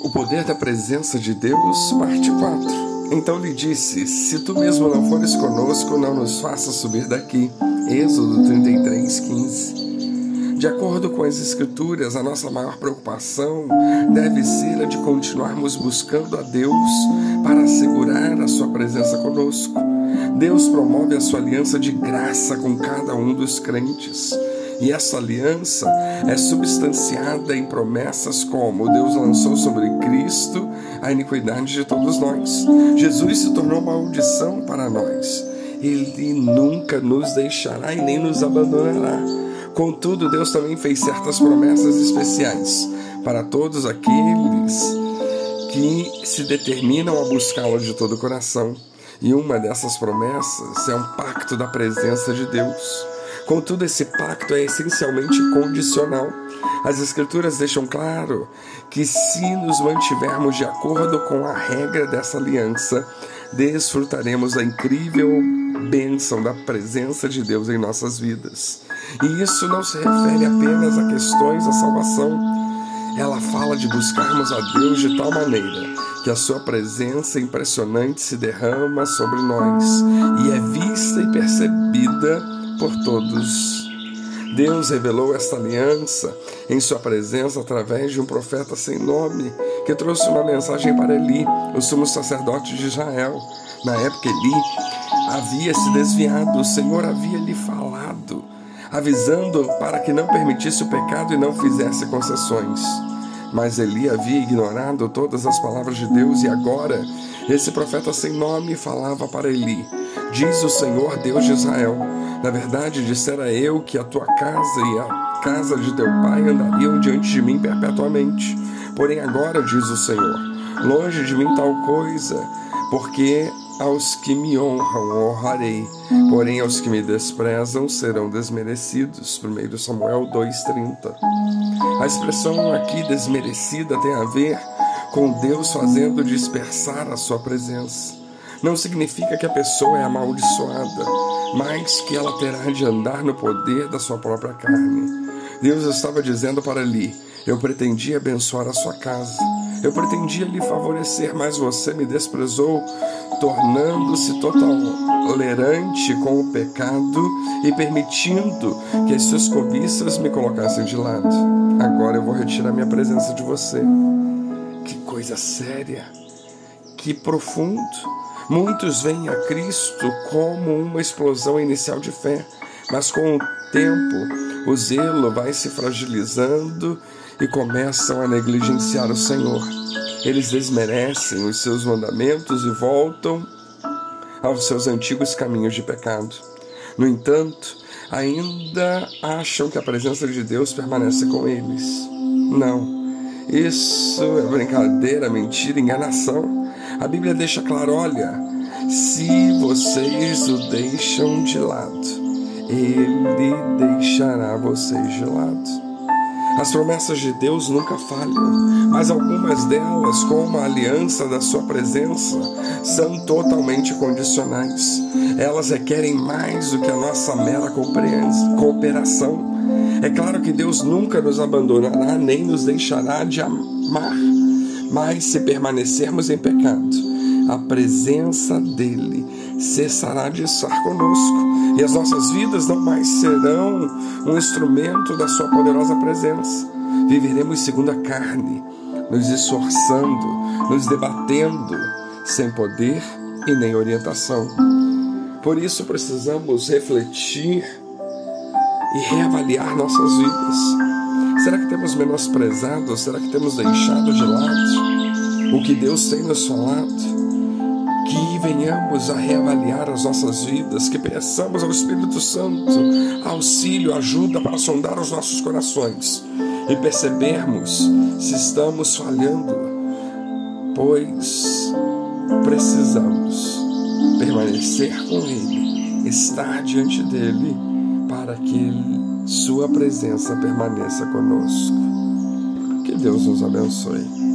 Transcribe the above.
O poder da presença de Deus, parte 4. Então lhe disse: Se tu mesmo não fores conosco, não nos faças subir daqui. Êxodo 33, 15. De acordo com as Escrituras, a nossa maior preocupação deve ser a de continuarmos buscando a Deus para assegurar a Sua presença conosco. Deus promove a Sua aliança de graça com cada um dos crentes. E essa aliança é substanciada em promessas como Deus lançou sobre Cristo a iniquidade de todos nós. Jesus se tornou maldição para nós. Ele nunca nos deixará e nem nos abandonará. Contudo, Deus também fez certas promessas especiais para todos aqueles que se determinam a buscá-lo de todo o coração. E uma dessas promessas é um pacto da presença de Deus. Contudo, esse pacto é essencialmente condicional. As Escrituras deixam claro que, se nos mantivermos de acordo com a regra dessa aliança, desfrutaremos da incrível bênção da presença de Deus em nossas vidas. E isso não se refere apenas a questões da salvação. Ela fala de buscarmos a Deus de tal maneira que a sua presença impressionante se derrama sobre nós e é vista e percebida por todos. Deus revelou esta aliança em sua presença através de um profeta sem nome que trouxe uma mensagem para Eli, o sumo sacerdote de Israel. Na época, Eli havia se desviado, o Senhor havia lhe falado, avisando para que não permitisse o pecado e não fizesse concessões. Mas Eli havia ignorado todas as palavras de Deus e agora esse profeta sem nome falava para Eli: Diz o Senhor Deus de Israel: Na verdade, dissera eu que a tua casa e a casa de teu pai andariam diante de mim perpetuamente. Porém, agora, diz o Senhor, longe de mim tal coisa, porque aos que me honram honrarei, porém aos que me desprezam serão desmerecidos. 1 Samuel 2,30. A expressão aqui desmerecida tem a ver com Deus fazendo dispersar a sua presença. Não significa que a pessoa é amaldiçoada, mas que ela terá de andar no poder da sua própria carne. Deus estava dizendo para Eli: Eu pretendia abençoar a sua casa, eu pretendia lhe favorecer, mas você me desprezou, tornando-se tolerante com o pecado e permitindo que as suas cobiças me colocassem de lado. Agora eu vou retirar minha presença de você. Que coisa séria, que profundo. Muitos veem a Cristo como uma explosão inicial de fé, mas com o tempo o zelo vai se fragilizando e começam a negligenciar o Senhor. Eles desmerecem os seus mandamentos e voltam aos seus antigos caminhos de pecado. No entanto, ainda acham que a presença de Deus permanece com eles. Não. Isso é brincadeira, mentira, enganação. A Bíblia deixa claro: olha, se vocês o deixam de lado, ele deixará vocês de lado. As promessas de Deus nunca falham, mas algumas delas, como a aliança da Sua presença, são totalmente condicionais. Elas requerem mais do que a nossa mera cooperação. É claro que Deus nunca nos abandonará nem nos deixará de amar, mas se permanecermos em pecado, a presença dele cessará de estar conosco e as nossas vidas não mais serão um instrumento da sua poderosa presença. Viveremos segundo a carne, nos esforçando, nos debatendo, sem poder e nem orientação. Por isso precisamos refletir e reavaliar nossas vidas. Será que temos menosprezado? Será que temos deixado de lado o que Deus tem nos falado? Que venhamos a reavaliar as nossas vidas, que peçamos ao Espírito Santo auxílio, ajuda para sondar os nossos corações e percebermos se estamos falhando, pois precisamos permanecer com Ele, estar diante dele para que Sua presença permaneça conosco. Que Deus nos abençoe.